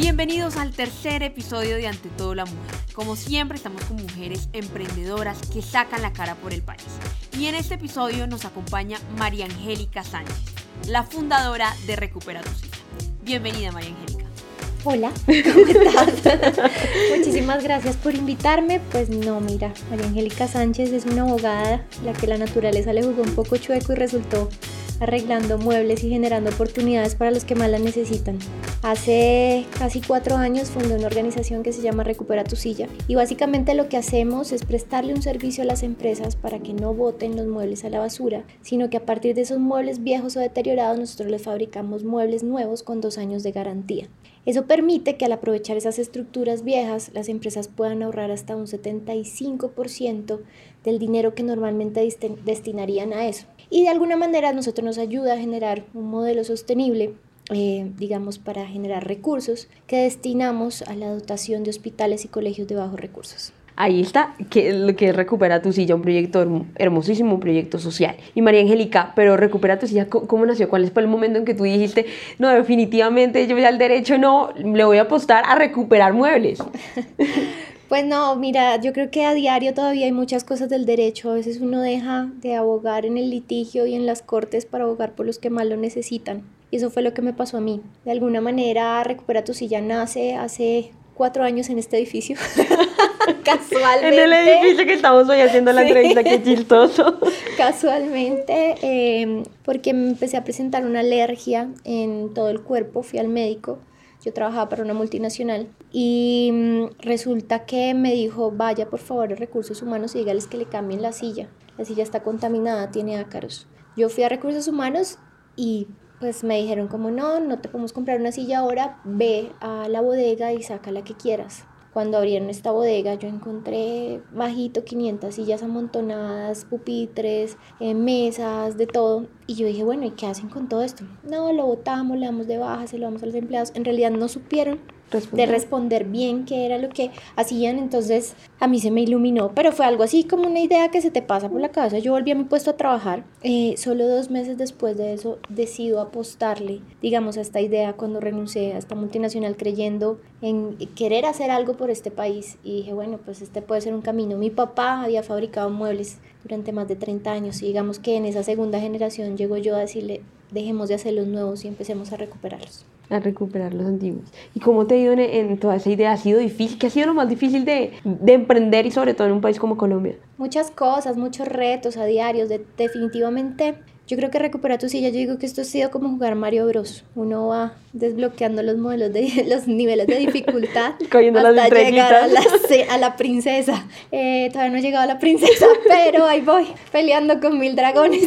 Bienvenidos al tercer episodio de Ante todo la Mujer. Como siempre estamos con mujeres emprendedoras que sacan la cara por el país. Y en este episodio nos acompaña María Angélica Sánchez, la fundadora de Recupera tu Silla. Bienvenida María Angélica. Hola, ¿cómo estás? Muchísimas gracias por invitarme. Pues no, mira, María Angélica Sánchez es una abogada, la que la naturaleza le jugó un poco chueco y resultó arreglando muebles y generando oportunidades para los que más las necesitan. Hace casi cuatro años fundé una organización que se llama Recupera tu silla y básicamente lo que hacemos es prestarle un servicio a las empresas para que no boten los muebles a la basura, sino que a partir de esos muebles viejos o deteriorados nosotros les fabricamos muebles nuevos con dos años de garantía. Eso permite que al aprovechar esas estructuras viejas, las empresas puedan ahorrar hasta un 75% del dinero que normalmente destinarían a eso. Y de alguna manera nosotros nos ayuda a generar un modelo sostenible eh, digamos, para generar recursos que destinamos a la dotación de hospitales y colegios de bajos recursos. Ahí está, que lo que Recupera tu silla, un proyecto hermosísimo, un proyecto social. Y María Angélica, pero Recupera tu silla, ¿cómo nació? ¿Cuál fue el momento en que tú dijiste, no, definitivamente yo ya al derecho no, le voy a apostar a recuperar muebles? Pues no, mira, yo creo que a diario todavía hay muchas cosas del derecho. A veces uno deja de abogar en el litigio y en las cortes para abogar por los que más lo necesitan. Y eso fue lo que me pasó a mí. De alguna manera, Recupera tu silla nace hace cuatro años en este edificio. Casualmente. En el edificio que estamos hoy haciendo la entrevista, qué chistoso. Casualmente, em, porque me empecé a presentar una alergia en todo el cuerpo, fui al médico. Yo trabajaba para una multinacional y mm, resulta que me dijo, vaya por favor a recursos humanos y dígales que le cambien la silla. La silla está contaminada, tiene ácaros. Yo fui a recursos humanos y pues me dijeron como no, no te podemos comprar una silla ahora, ve a la bodega y saca la que quieras. Cuando abrieron esta bodega yo encontré bajito 500 sillas amontonadas, pupitres, eh, mesas, de todo. Y yo dije, bueno, ¿y qué hacen con todo esto? No, lo botamos, le damos de baja, se lo damos a los empleados. En realidad no supieron de responder bien qué era lo que hacían, entonces a mí se me iluminó, pero fue algo así como una idea que se te pasa por la cabeza. Yo volví a mi puesto a trabajar, eh, solo dos meses después de eso decido apostarle, digamos, a esta idea cuando renuncié a esta multinacional creyendo en querer hacer algo por este país y dije, bueno, pues este puede ser un camino. Mi papá había fabricado muebles durante más de 30 años y digamos que en esa segunda generación llego yo a decirle, dejemos de hacer los nuevos y empecemos a recuperarlos a recuperar los antiguos. ¿Y cómo te ha ido en, toda esa idea? ¿Ha sido difícil? ¿Qué ha sido lo más difícil de, de, emprender y sobre todo en un país como Colombia? Muchas cosas, muchos retos a diarios. De, definitivamente, yo creo que recuperar tu silla, yo digo que esto ha sido como jugar Mario Bros. Uno va desbloqueando los modelos de los niveles de dificultad hasta llegar a la, a la princesa. Eh, todavía no he llegado a la princesa, pero ahí voy, peleando con mil dragones.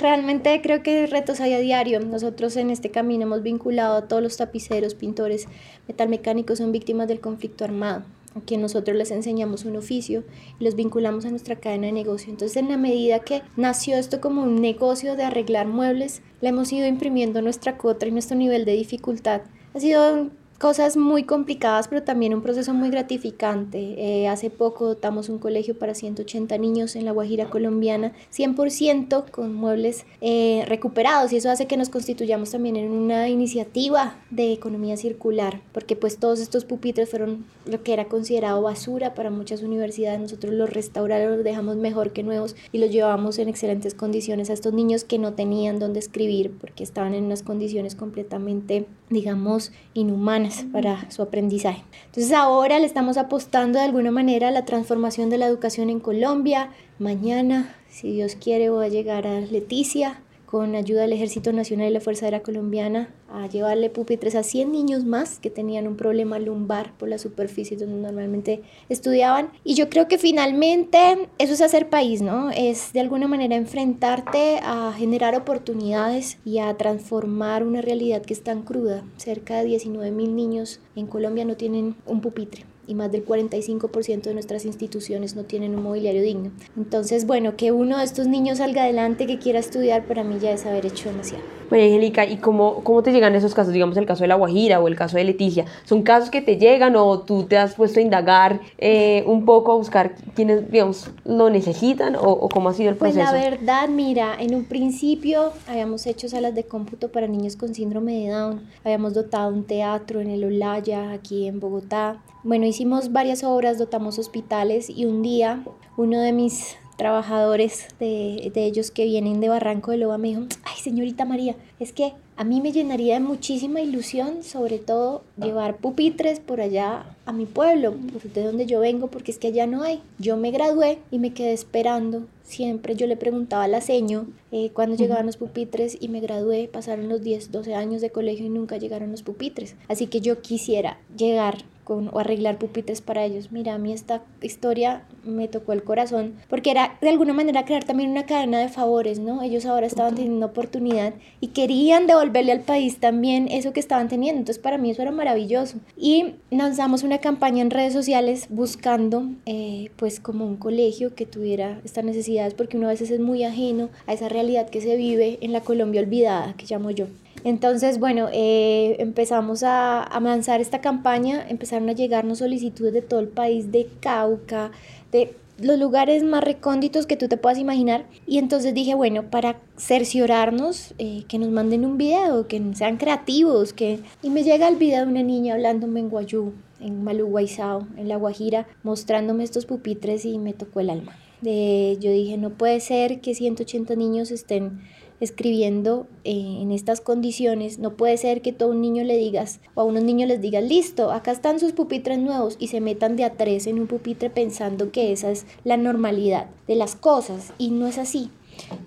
Realmente creo que retos hay a diario. Nosotros en este camino hemos vinculado a todos los tapiceros, pintores, metalmecánicos, son víctimas del conflicto armado a quien nosotros les enseñamos un oficio y los vinculamos a nuestra cadena de negocio. Entonces, en la medida que nació esto como un negocio de arreglar muebles, le hemos ido imprimiendo nuestra cuota y nuestro nivel de dificultad. Ha sido cosas muy complicadas, pero también un proceso muy gratificante. Eh, hace poco dotamos un colegio para 180 niños en la Guajira colombiana, 100% con muebles eh, recuperados y eso hace que nos constituyamos también en una iniciativa de economía circular, porque pues todos estos pupitres fueron lo que era considerado basura para muchas universidades, nosotros los restauramos, los dejamos mejor que nuevos y los llevamos en excelentes condiciones a estos niños que no tenían dónde escribir porque estaban en unas condiciones completamente, digamos, inhumanas para su aprendizaje. Entonces ahora le estamos apostando de alguna manera a la transformación de la educación en Colombia. Mañana, si Dios quiere, voy a llegar a Leticia con ayuda del Ejército Nacional y la Fuerza Aérea Colombiana a llevarle pupitres a 100 niños más que tenían un problema lumbar por la superficie donde normalmente estudiaban. Y yo creo que finalmente eso es hacer país, ¿no? Es de alguna manera enfrentarte a generar oportunidades y a transformar una realidad que es tan cruda. Cerca de 19 mil niños en Colombia no tienen un pupitre y más del 45% de nuestras instituciones no tienen un mobiliario digno. Entonces, bueno, que uno de estos niños salga adelante, que quiera estudiar, para mí ya es haber hecho demasiado. María Angélica, ¿y cómo, cómo te llegan esos casos? Digamos el caso de La Guajira o el caso de Leticia. ¿Son casos que te llegan o tú te has puesto a indagar eh, un poco, a buscar quienes, digamos, lo necesitan o, o, cómo ha sido el proceso? Pues la verdad, mira, en un principio habíamos hecho salas de cómputo para niños con síndrome de Down, habíamos dotado un teatro en el Olaya, aquí en Bogotá. Bueno, hicimos varias obras, dotamos hospitales y un día uno de mis trabajadores de, de, ellos que vienen de Barranco de Loba me dijo, ay señorita María, es que a mí me llenaría de muchísima ilusión, sobre todo llevar pupitres por allá a mi pueblo, de donde yo vengo, porque es que allá no hay. Yo me gradué y me quedé esperando siempre. Yo le preguntaba a la seño eh, cuándo llegaban los pupitres y me gradué. Pasaron los 10, 12 años de colegio y nunca llegaron los pupitres. Así que yo quisiera llegar o arreglar pupitres para ellos. Mira, a mí esta historia me tocó el corazón porque era de alguna manera crear también una cadena de favores, ¿no? Ellos ahora estaban teniendo oportunidad y querían devolverle al país también eso que estaban teniendo. Entonces para mí eso era maravilloso. Y lanzamos una campaña en redes sociales buscando eh, pues como un colegio que tuviera estas necesidades porque uno a veces es muy ajeno a esa realidad que se vive en la Colombia olvidada, que llamo yo. Entonces, bueno, eh, empezamos a, a, lanzar esta campaña, empezaron a llegarnos solicitudes de todo el país, de Cauca, de los lugares más recónditos que tú te puedas imaginar. Y entonces dije, bueno, para cerciorarnos, eh, que nos manden un video, que sean creativos, que... Y me llega el video de una niña hablándome en guayú, en Maluguaizao, en La Guajira, mostrándome estos pupitres y me tocó el alma. De, yo dije, no puede ser que 180 niños estén escribiendo eh, en estas condiciones, no puede ser que todo un niño le digas o a unos niños les digas, listo, acá están sus pupitres nuevos y se metan de a tres en un pupitre pensando que esa es la normalidad de las cosas y no es así.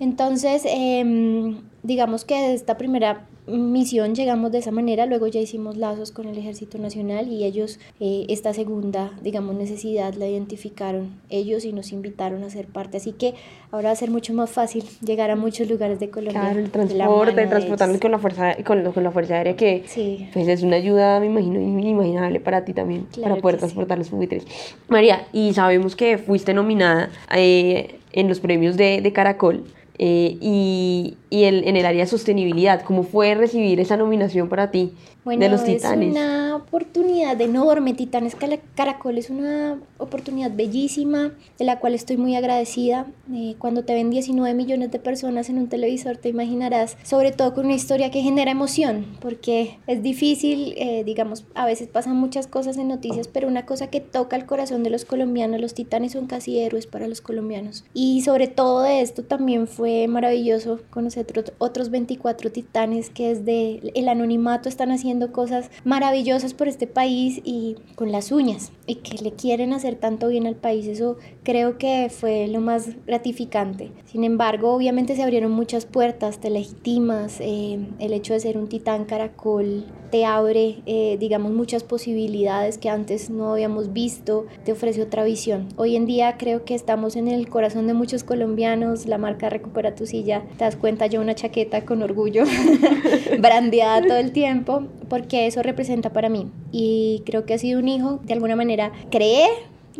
Entonces, eh, digamos que esta primera misión llegamos de esa manera, luego ya hicimos lazos con el Ejército Nacional y ellos eh, esta segunda, digamos, necesidad la identificaron ellos y nos invitaron a ser parte, así que ahora va a ser mucho más fácil llegar a muchos lugares de Colombia. Claro, el transporte, transportarnos con la fuerza con, con, la fuerza aérea que sí. pues es una ayuda, me imagino, inimaginable para ti también, Claro para poder transportar los pupitres. María, y sabemos que fuiste nominada eh, en los premios de, de Caracol. Eh, y, y el, en el área de sostenibilidad, ¿cómo fue recibir esa nominación para ti Bueno, de los es titanes? una oportunidad enorme. Titanes Caracol es una oportunidad bellísima de la cual estoy muy agradecida. Eh, cuando te ven 19 millones de personas en un televisor, te imaginarás, sobre todo con una historia que genera emoción, porque es difícil, eh, digamos, a veces pasan muchas cosas en noticias, pero una cosa que toca el corazón de los colombianos, los titanes son casi héroes para los colombianos. Y sobre todo de esto también fue maravilloso conocer otro- otros 24 titanes que desde el anonimato están haciendo cosas maravillosas por este país y con las uñas y que le quieren hacer tanto bien al país. Eso creo que fue lo más gratificante. Sin embargo, obviamente se abrieron muchas puertas, te legitimas, eh, el hecho de ser un titán caracol te abre, eh, digamos, muchas posibilidades que antes no habíamos visto, te ofrece otra visión. Hoy en día creo que estamos en el corazón de muchos colombianos, la marca Recupera tu silla, te das cuenta yo una chaqueta con orgullo, brandeada todo el tiempo, porque eso representa para mí. Y creo que ha sido un hijo, de alguna manera, creé,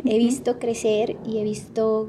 he visto crecer y he visto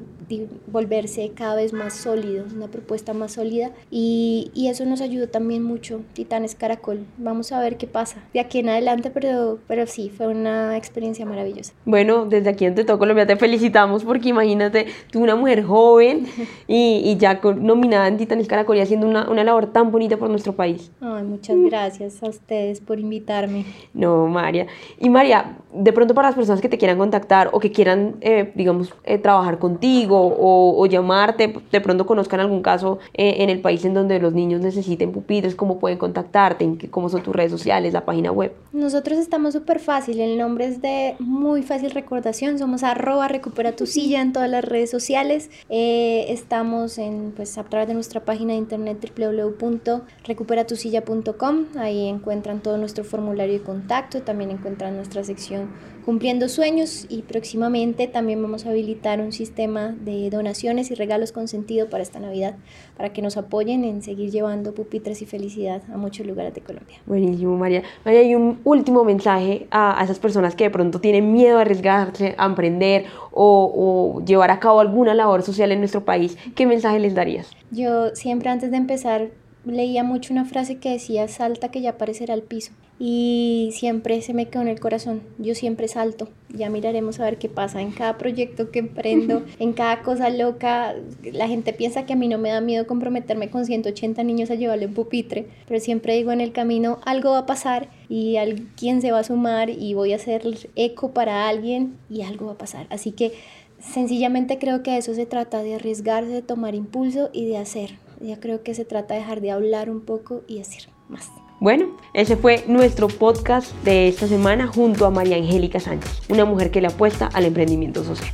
volverse cada vez más sólido, una propuesta más sólida y, y eso nos ayudó también mucho, Titanes Caracol. Vamos a ver qué pasa de aquí en adelante, pero, pero sí, fue una experiencia maravillosa. Bueno, desde aquí en Te Todo Colombia te felicitamos porque imagínate, tú una mujer joven y, y ya nominada en Titanes Caracol y haciendo una, una labor tan bonita por nuestro país. Ay, muchas gracias a ustedes por invitarme. No, María. Y María, de pronto para las personas que te quieran contactar o que quieran, eh, digamos, eh, trabajar contigo o, o llamarte, de pronto conozcan algún caso eh, en el país en donde los niños necesiten pupitres, ¿cómo pueden contactarte? ¿En qué- ¿Cómo son tus redes sociales, la página web? Nosotros estamos súper fácil, el nombre es de muy fácil recordación, somos arroba recupera tu silla en todas las redes sociales, Eh, estamos en, pues, a través de nuestra página de internet www.recuperatusilla.com, ahí encuentran todo nuestro formulario de contacto, también encuentran nuestra sección cumpliendo sueños y próximamente también vamos a habilitar un sistema de donaciones y regalos con sentido para esta Navidad, para que nos apoyen en seguir llevando pupitres y felicidad a muchos lugares de Colombia. Buenísimo, María. María, hay un último mensaje a, a esas personas que de pronto tienen miedo a arriesgarse, a emprender o, o llevar a cabo alguna labor social en nuestro país. ¿Qué mensaje les darías? Yo siempre antes de empezar leía mucho una frase que decía, salta que ya aparecerá el piso. Y siempre se me quedó en el corazón, yo siempre salto, ya miraremos a ver qué pasa en cada proyecto que emprendo, en cada cosa loca. La gente piensa que a mí no me da miedo comprometerme con 180 niños a llevarle un pupitre, pero siempre digo en el camino, algo va a pasar y alguien se va a sumar y voy a hacer eco para alguien y algo va a pasar. Así que sencillamente creo que eso se trata, de arriesgarse, de tomar impulso y de hacer. Ya creo que se trata de dejar de hablar un poco y hacer más. Bueno, ese fue nuestro podcast de esta semana junto a María Angélica Sánchez, una mujer que le apuesta al emprendimiento social.